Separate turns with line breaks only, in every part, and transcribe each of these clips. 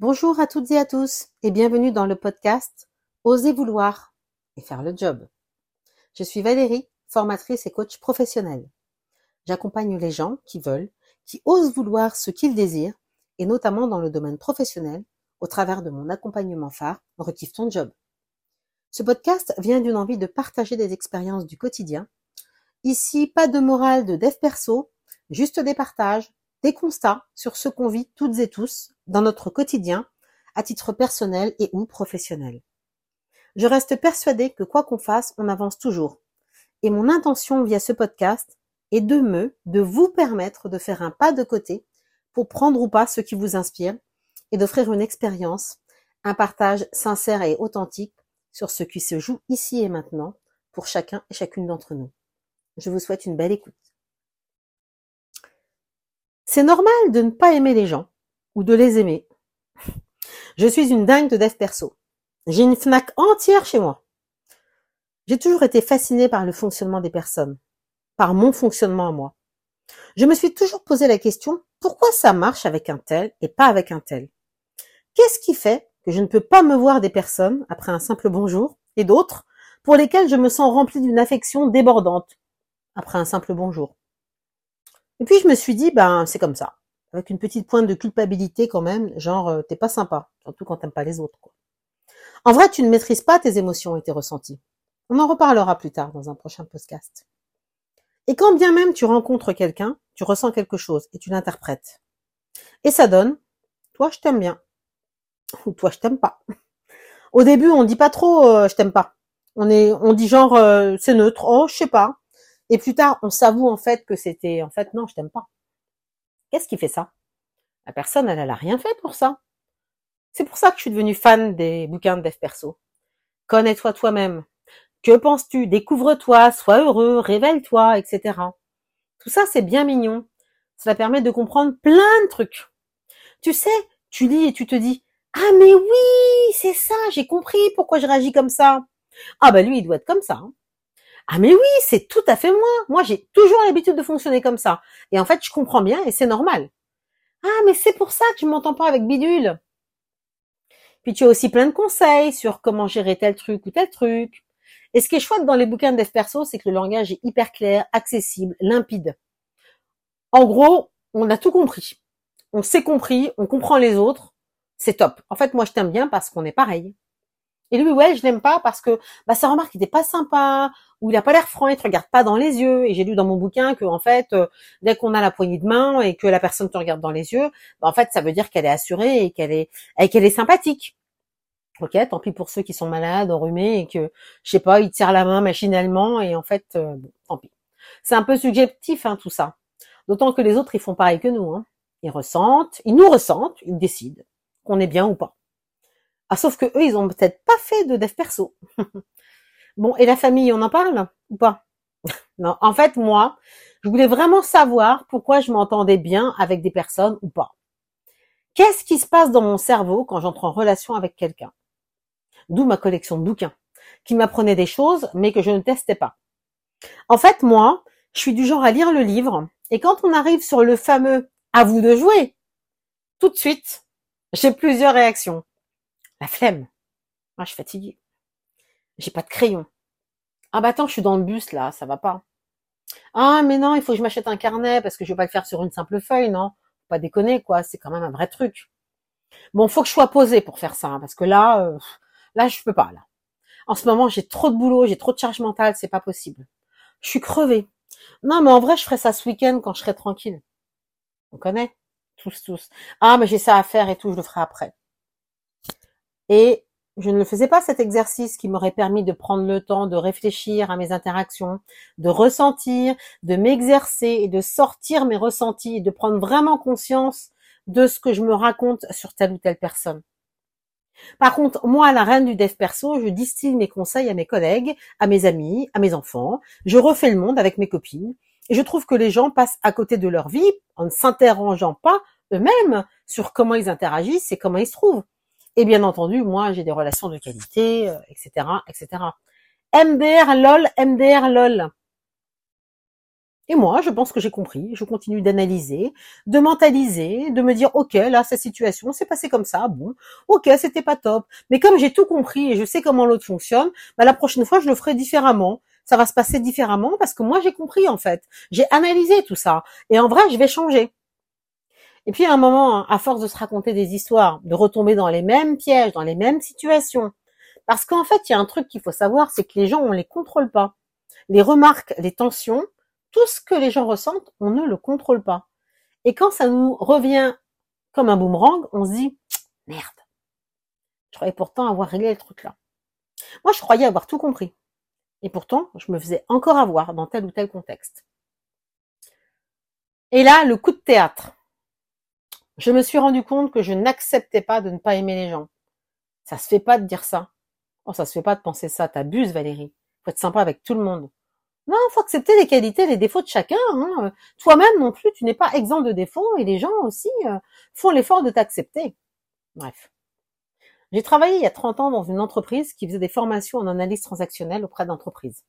Bonjour à toutes et à tous et bienvenue dans le podcast Osez vouloir et faire le job. Je suis Valérie, formatrice et coach professionnelle. J'accompagne les gens qui veulent, qui osent vouloir ce qu'ils désirent et notamment dans le domaine professionnel au travers de mon accompagnement phare Rekiffe ton job. Ce podcast vient d'une envie de partager des expériences du quotidien. Ici, pas de morale de dev perso, juste des partages, des constats sur ce qu'on vit toutes et tous dans notre quotidien, à titre personnel et ou professionnel. Je reste persuadée que quoi qu'on fasse, on avance toujours. Et mon intention via ce podcast est de me, de vous permettre de faire un pas de côté pour prendre ou pas ce qui vous inspire et d'offrir une expérience, un partage sincère et authentique sur ce qui se joue ici et maintenant pour chacun et chacune d'entre nous. Je vous souhaite une belle écoute. C'est normal de ne pas aimer les gens ou de les aimer. Je suis une dingue de dev perso. J'ai une Fnac entière chez moi. J'ai toujours été fascinée par le fonctionnement des personnes, par mon fonctionnement à moi. Je me suis toujours posé la question pourquoi ça marche avec un tel et pas avec un tel? Qu'est-ce qui fait que je ne peux pas me voir des personnes après un simple bonjour et d'autres pour lesquelles je me sens remplie d'une affection débordante après un simple bonjour? Et puis je me suis dit, ben c'est comme ça, avec une petite pointe de culpabilité quand même, genre euh, t'es pas sympa, surtout quand t'aimes pas les autres. Quoi. En vrai, tu ne maîtrises pas tes émotions et tes ressentis. On en reparlera plus tard dans un prochain podcast. Et quand bien même tu rencontres quelqu'un, tu ressens quelque chose et tu l'interprètes. Et ça donne, toi je t'aime bien, ou toi je t'aime pas. Au début, on dit pas trop euh, je t'aime pas. On est, on dit genre euh, c'est neutre, oh je sais pas. Et plus tard, on s'avoue en fait que c'était, en fait, non, je t'aime pas. Qu'est-ce qui fait ça? La personne, elle, elle a rien fait pour ça. C'est pour ça que je suis devenue fan des bouquins de dev perso. Connais-toi toi-même. Que penses-tu? Découvre-toi, sois heureux, révèle-toi, etc. Tout ça, c'est bien mignon. Cela permet de comprendre plein de trucs. Tu sais, tu lis et tu te dis, ah mais oui, c'est ça, j'ai compris pourquoi je réagis comme ça. Ah bah lui, il doit être comme ça. Hein. Ah mais oui, c'est tout à fait moi. Moi, j'ai toujours l'habitude de fonctionner comme ça. Et en fait, je comprends bien et c'est normal. Ah mais c'est pour ça que je m'entends pas avec bidule. Puis tu as aussi plein de conseils sur comment gérer tel truc ou tel truc. Et ce qui est chouette dans les bouquins de dev perso, c'est que le langage est hyper clair, accessible, limpide. En gros, on a tout compris. On s'est compris, on comprend les autres. C'est top. En fait, moi, je t'aime bien parce qu'on est pareil. Et lui, ouais, je l'aime pas parce que bah, ça remarque qu'il était pas sympa, ou il a pas l'air franc, il te regarde pas dans les yeux. Et j'ai lu dans mon bouquin que en fait, euh, dès qu'on a la poignée de main et que la personne te regarde dans les yeux, bah, en fait, ça veut dire qu'elle est assurée et qu'elle est et qu'elle est sympathique. Ok, tant pis pour ceux qui sont malades, enrhumés et que je sais pas, ils tirent la main machinalement et en fait, euh, tant pis. C'est un peu subjectif hein, tout ça. D'autant que les autres ils font pareil que nous. Hein. Ils ressentent, ils nous ressentent, ils décident qu'on est bien ou pas. Ah, sauf que eux, ils ont peut-être pas fait de dev perso. bon, et la famille, on en parle ou pas? Non, en fait, moi, je voulais vraiment savoir pourquoi je m'entendais bien avec des personnes ou pas. Qu'est-ce qui se passe dans mon cerveau quand j'entre en relation avec quelqu'un? D'où ma collection de bouquins, qui m'apprenaient des choses, mais que je ne testais pas. En fait, moi, je suis du genre à lire le livre, et quand on arrive sur le fameux à vous de jouer, tout de suite, j'ai plusieurs réactions. La flemme. Moi, je suis fatiguée. J'ai pas de crayon. Ah bah attends, je suis dans le bus là, ça va pas. Ah mais non, il faut que je m'achète un carnet parce que je vais pas le faire sur une simple feuille, non? Pas déconner quoi, c'est quand même un vrai truc. Bon, faut que je sois posée pour faire ça, hein, parce que là, euh, là je peux pas là. En ce moment, j'ai trop de boulot, j'ai trop de charge mentale, c'est pas possible. Je suis crevée. Non, mais en vrai, je ferai ça ce week-end quand je serai tranquille. On connaît? Tous, tous. Ah, mais j'ai ça à faire et tout, je le ferai après. Et je ne faisais pas cet exercice qui m'aurait permis de prendre le temps de réfléchir à mes interactions, de ressentir, de m'exercer et de sortir mes ressentis et de prendre vraiment conscience de ce que je me raconte sur telle ou telle personne. Par contre, moi, la reine du dev perso, je distille mes conseils à mes collègues, à mes amis, à mes enfants. Je refais le monde avec mes copines. Et je trouve que les gens passent à côté de leur vie en ne s'interrogeant pas eux-mêmes sur comment ils interagissent et comment ils se trouvent. Et bien entendu, moi, j'ai des relations de qualité, etc., etc. MDR lol, MDR lol. Et moi, je pense que j'ai compris. Je continue d'analyser, de mentaliser, de me dire, OK, là, cette situation s'est passée comme ça. Bon, OK, c'était pas top. Mais comme j'ai tout compris et je sais comment l'autre fonctionne, bah, la prochaine fois, je le ferai différemment. Ça va se passer différemment parce que moi, j'ai compris, en fait. J'ai analysé tout ça. Et en vrai, je vais changer. Et puis, à un moment, à force de se raconter des histoires, de retomber dans les mêmes pièges, dans les mêmes situations. Parce qu'en fait, il y a un truc qu'il faut savoir, c'est que les gens, on les contrôle pas. Les remarques, les tensions, tout ce que les gens ressentent, on ne le contrôle pas. Et quand ça nous revient comme un boomerang, on se dit merde. Je croyais pourtant avoir réglé le truc là. Moi, je croyais avoir tout compris. Et pourtant, je me faisais encore avoir dans tel ou tel contexte. Et là, le coup de théâtre. Je me suis rendu compte que je n'acceptais pas de ne pas aimer les gens. Ça se fait pas de dire ça. Oh, ça se fait pas de penser ça. T'abuses, Valérie. Faut être sympa avec tout le monde. Non, faut accepter les qualités, les défauts de chacun. Hein. Toi-même non plus, tu n'es pas exempt de défauts et les gens aussi euh, font l'effort de t'accepter. Bref. J'ai travaillé il y a 30 ans dans une entreprise qui faisait des formations en analyse transactionnelle auprès d'entreprises.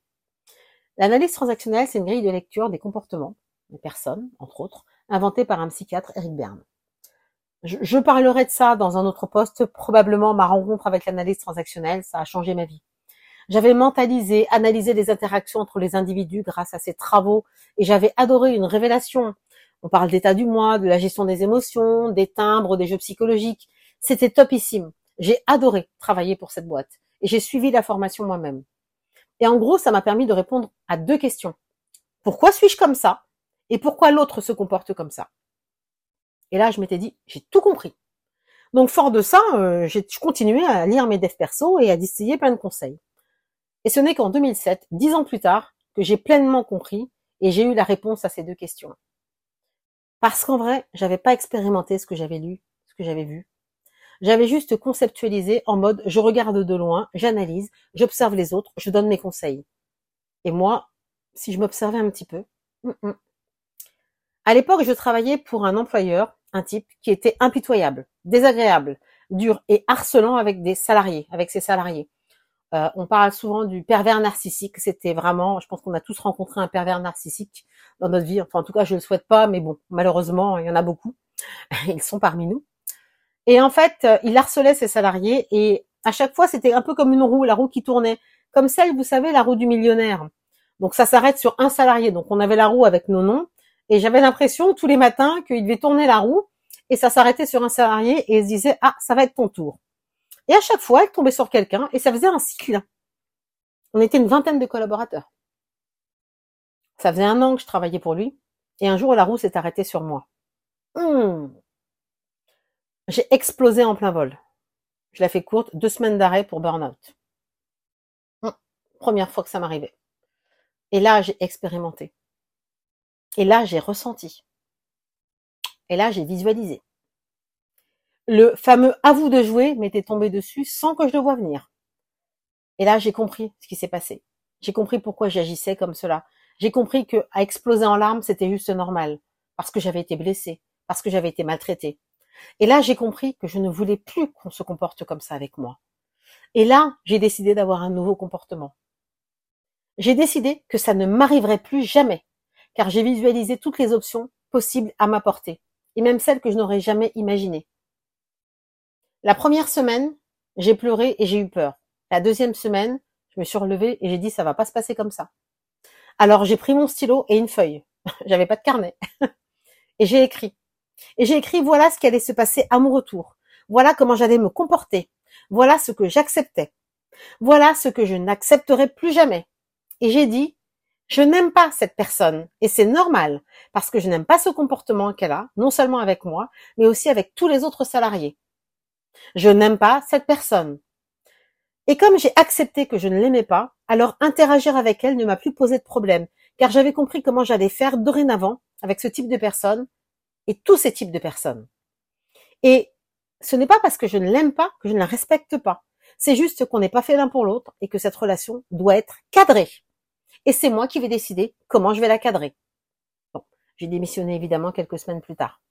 L'analyse transactionnelle, c'est une grille de lecture des comportements des personnes, entre autres, inventée par un psychiatre, Eric Berne. Je, parlerai de ça dans un autre poste, probablement ma rencontre avec l'analyse transactionnelle, ça a changé ma vie. J'avais mentalisé, analysé les interactions entre les individus grâce à ces travaux et j'avais adoré une révélation. On parle d'état du moi, de la gestion des émotions, des timbres, des jeux psychologiques. C'était topissime. J'ai adoré travailler pour cette boîte et j'ai suivi la formation moi-même. Et en gros, ça m'a permis de répondre à deux questions. Pourquoi suis-je comme ça? Et pourquoi l'autre se comporte comme ça? Et là, je m'étais dit, j'ai tout compris. Donc, fort de ça, euh, j'ai continué à lire mes devs perso et à distiller plein de conseils. Et ce n'est qu'en 2007, dix ans plus tard, que j'ai pleinement compris et j'ai eu la réponse à ces deux questions. Parce qu'en vrai, j'avais pas expérimenté ce que j'avais lu, ce que j'avais vu. J'avais juste conceptualisé en mode je regarde de loin, j'analyse, j'observe les autres, je donne mes conseils. Et moi, si je m'observais un petit peu, hum, hum. à l'époque, je travaillais pour un employeur, un type qui était impitoyable, désagréable, dur et harcelant avec des salariés, avec ses salariés. Euh, on parle souvent du pervers narcissique. C'était vraiment, je pense qu'on a tous rencontré un pervers narcissique dans notre vie. Enfin, en tout cas, je le souhaite pas, mais bon, malheureusement, il y en a beaucoup. Ils sont parmi nous. Et en fait, euh, il harcelait ses salariés et à chaque fois, c'était un peu comme une roue, la roue qui tournait, comme celle, vous savez, la roue du millionnaire. Donc ça s'arrête sur un salarié. Donc on avait la roue avec nos noms et j'avais l'impression tous les matins qu'il devait tourner la roue et ça s'arrêtait sur un salarié et il se disait ah ça va être ton tour. Et à chaque fois, elle tombait sur quelqu'un et ça faisait un cycle. On était une vingtaine de collaborateurs. Ça faisait un an que je travaillais pour lui et un jour la roue s'est arrêtée sur moi. Hum. J'ai explosé en plein vol. Je la fais courte, deux semaines d'arrêt pour burn-out. Hum. Première fois que ça m'arrivait. Et là, j'ai expérimenté. Et là, j'ai ressenti. Et là, j'ai visualisé le fameux à vous de jouer m'était tombé dessus sans que je le voie venir. Et là, j'ai compris ce qui s'est passé. J'ai compris pourquoi j'agissais comme cela. J'ai compris que à exploser en larmes, c'était juste normal, parce que j'avais été blessée, parce que j'avais été maltraitée. Et là, j'ai compris que je ne voulais plus qu'on se comporte comme ça avec moi. Et là, j'ai décidé d'avoir un nouveau comportement. J'ai décidé que ça ne m'arriverait plus jamais, car j'ai visualisé toutes les options possibles à ma portée, et même celles que je n'aurais jamais imaginées. La première semaine, j'ai pleuré et j'ai eu peur. La deuxième semaine, je me suis relevée et j'ai dit ça va pas se passer comme ça. Alors j'ai pris mon stylo et une feuille. J'avais pas de carnet. et j'ai écrit. Et j'ai écrit voilà ce qui allait se passer à mon retour. Voilà comment j'allais me comporter. Voilà ce que j'acceptais. Voilà ce que je n'accepterai plus jamais. Et j'ai dit je n'aime pas cette personne et c'est normal parce que je n'aime pas ce comportement qu'elle a, non seulement avec moi, mais aussi avec tous les autres salariés. Je n'aime pas cette personne. Et comme j'ai accepté que je ne l'aimais pas, alors interagir avec elle ne m'a plus posé de problème, car j'avais compris comment j'allais faire dorénavant avec ce type de personne et tous ces types de personnes. Et ce n'est pas parce que je ne l'aime pas que je ne la respecte pas. C'est juste qu'on n'est pas fait l'un pour l'autre et que cette relation doit être cadrée. Et c'est moi qui vais décider comment je vais la cadrer. J'ai démissionné évidemment quelques semaines plus tard.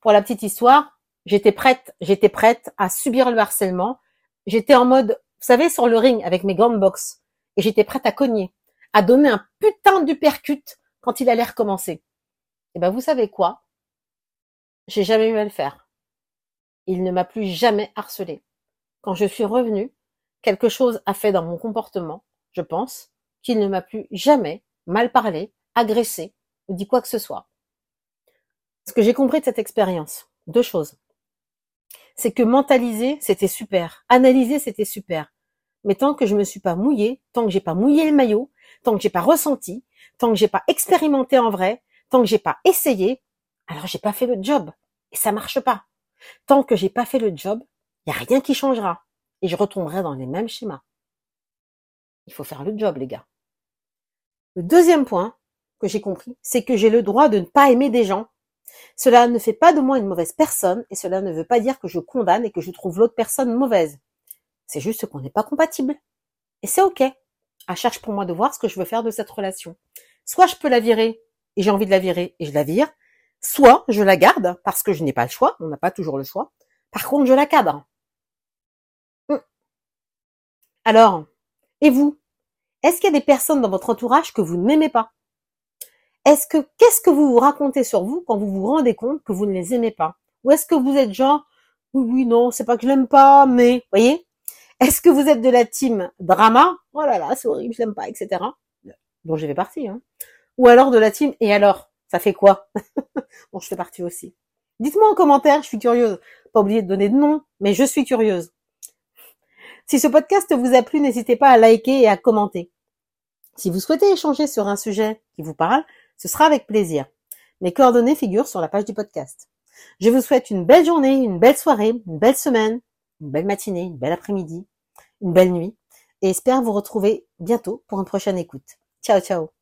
Pour la petite histoire, J'étais prête, j'étais prête à subir le harcèlement. J'étais en mode, vous savez, sur le ring avec mes gants de boxe. Et j'étais prête à cogner, à donner un putain du percute quand il allait recommencer. Eh ben, vous savez quoi? J'ai jamais eu à le faire. Il ne m'a plus jamais harcelé. Quand je suis revenue, quelque chose a fait dans mon comportement, je pense, qu'il ne m'a plus jamais mal parlé, agressé ou dit quoi que ce soit. Ce que j'ai compris de cette expérience, deux choses. C'est que mentaliser, c'était super. Analyser, c'était super. Mais tant que je me suis pas mouillée, tant que j'ai pas mouillé le maillot, tant que j'ai pas ressenti, tant que j'ai pas expérimenté en vrai, tant que j'ai pas essayé, alors j'ai pas fait le job. Et ça marche pas. Tant que j'ai pas fait le job, y a rien qui changera. Et je retomberai dans les mêmes schémas. Il faut faire le job, les gars. Le deuxième point que j'ai compris, c'est que j'ai le droit de ne pas aimer des gens. Cela ne fait pas de moi une mauvaise personne et cela ne veut pas dire que je condamne et que je trouve l'autre personne mauvaise. C'est juste qu'on n'est pas compatible. Et c'est ok. À charge pour moi de voir ce que je veux faire de cette relation. Soit je peux la virer et j'ai envie de la virer et je la vire, soit je la garde parce que je n'ai pas le choix, on n'a pas toujours le choix. Par contre, je la cadre. Hum. Alors, et vous? Est-ce qu'il y a des personnes dans votre entourage que vous n'aimez pas? Est-ce que qu'est-ce que vous vous racontez sur vous quand vous vous rendez compte que vous ne les aimez pas? Ou est-ce que vous êtes genre oui oui non, c'est pas que je l'aime pas, mais voyez? Est-ce que vous êtes de la team drama? Oh là là, c'est horrible, je l'aime pas, etc. Dont j'ai fait partie. Hein. Ou alors de la team et alors ça fait quoi? Bon, je fais partie aussi. Dites-moi en commentaire, je suis curieuse. Pas oublier de donner de nom, mais je suis curieuse. Si ce podcast vous a plu, n'hésitez pas à liker et à commenter. Si vous souhaitez échanger sur un sujet qui vous parle, ce sera avec plaisir. Mes coordonnées figurent sur la page du podcast. Je vous souhaite une belle journée, une belle soirée, une belle semaine, une belle matinée, une belle après-midi, une belle nuit et espère vous retrouver bientôt pour une prochaine écoute. Ciao ciao